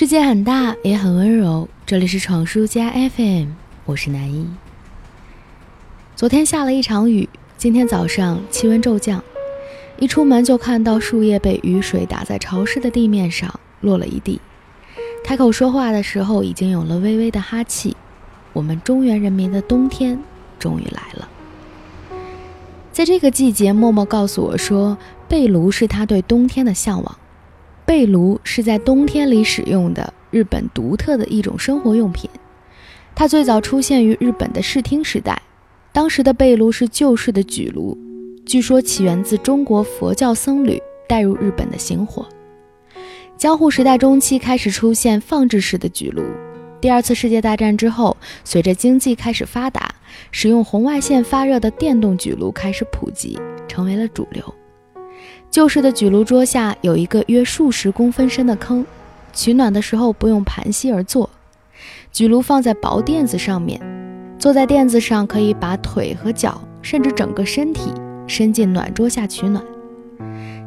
世界很大，也很温柔。这里是闯书家 FM，我是南一。昨天下了一场雨，今天早上气温骤降，一出门就看到树叶被雨水打在潮湿的地面上，落了一地。开口说话的时候，已经有了微微的哈气。我们中原人民的冬天终于来了。在这个季节，默默告诉我说，被炉是他对冬天的向往。被炉是在冬天里使用的日本独特的一种生活用品，它最早出现于日本的室町时代，当时的被炉是旧式的举炉，据说起源自中国佛教僧侣带入日本的行火。江户时代中期开始出现放置式的举炉，第二次世界大战之后，随着经济开始发达，使用红外线发热的电动举炉开始普及，成为了主流。旧式的举炉桌下有一个约数十公分深的坑，取暖的时候不用盘膝而坐，举炉放在薄垫子上面，坐在垫子上可以把腿和脚，甚至整个身体伸进暖桌下取暖。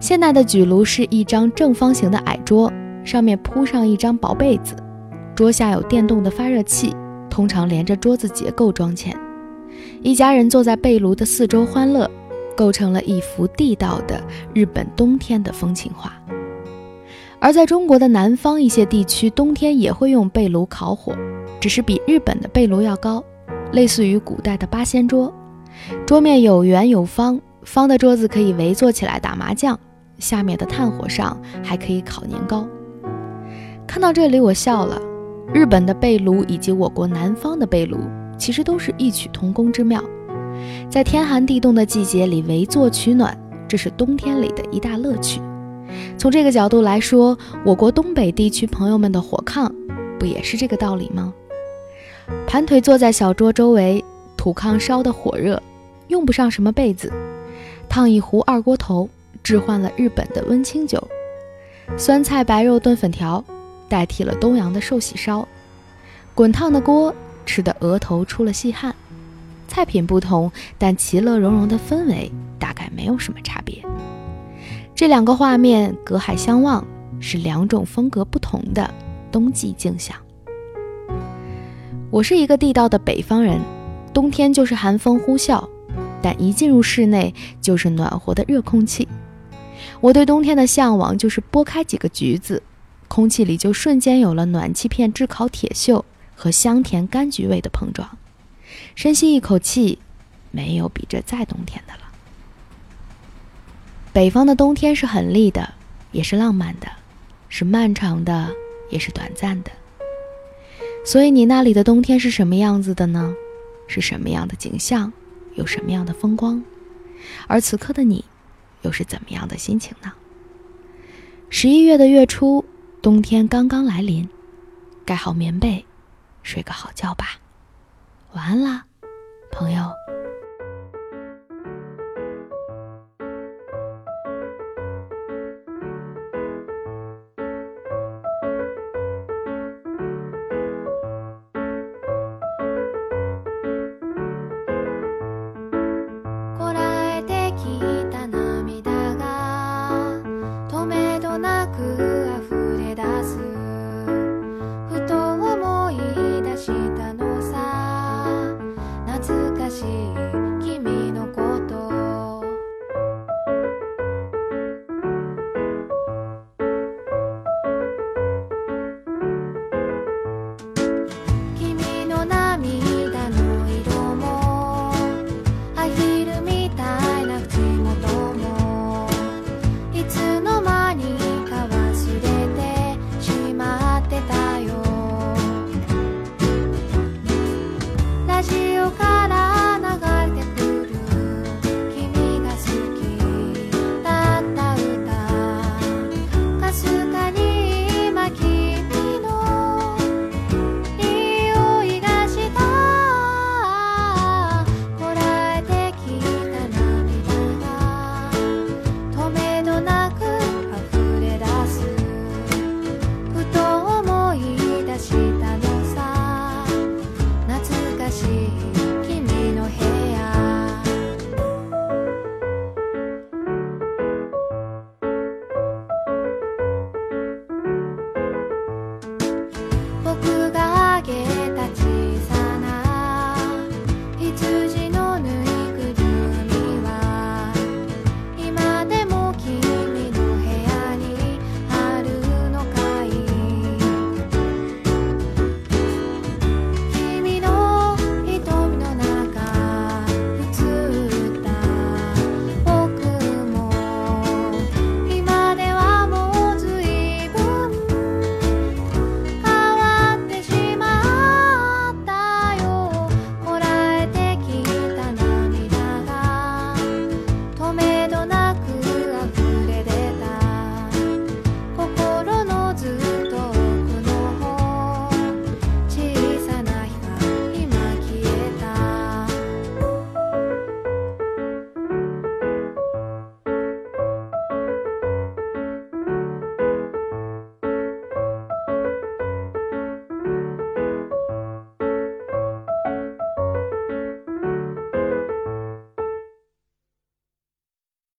现代的举炉是一张正方形的矮桌，上面铺上一张薄被子，桌下有电动的发热器，通常连着桌子结构装嵌，一家人坐在被炉的四周欢乐。构成了一幅地道的日本冬天的风情画。而在中国的南方一些地区，冬天也会用被炉烤火，只是比日本的被炉要高，类似于古代的八仙桌。桌面有圆有方，方的桌子可以围坐起来打麻将，下面的炭火上还可以烤年糕。看到这里，我笑了。日本的被炉以及我国南方的被炉，其实都是异曲同工之妙。在天寒地冻的季节里围坐取暖，这是冬天里的一大乐趣。从这个角度来说，我国东北地区朋友们的火炕，不也是这个道理吗？盘腿坐在小桌周围，土炕烧得火热，用不上什么被子，烫一壶二锅头，置换了日本的温清酒，酸菜白肉炖粉条，代替了东洋的寿喜烧，滚烫的锅吃得额头出了细汗。菜品不同，但其乐融融的氛围大概没有什么差别。这两个画面隔海相望，是两种风格不同的冬季景象。我是一个地道的北方人，冬天就是寒风呼啸，但一进入室内就是暖和的热空气。我对冬天的向往就是剥开几个橘子，空气里就瞬间有了暖气片炙烤铁锈和香甜柑橘味的碰撞。深吸一口气，没有比这再冬天的了。北方的冬天是很丽的，也是浪漫的，是漫长的，也是短暂的。所以你那里的冬天是什么样子的呢？是什么样的景象？有什么样的风光？而此刻的你，又是怎么样的心情呢？十一月的月初，冬天刚刚来临，盖好棉被，睡个好觉吧。晚安啦，朋友。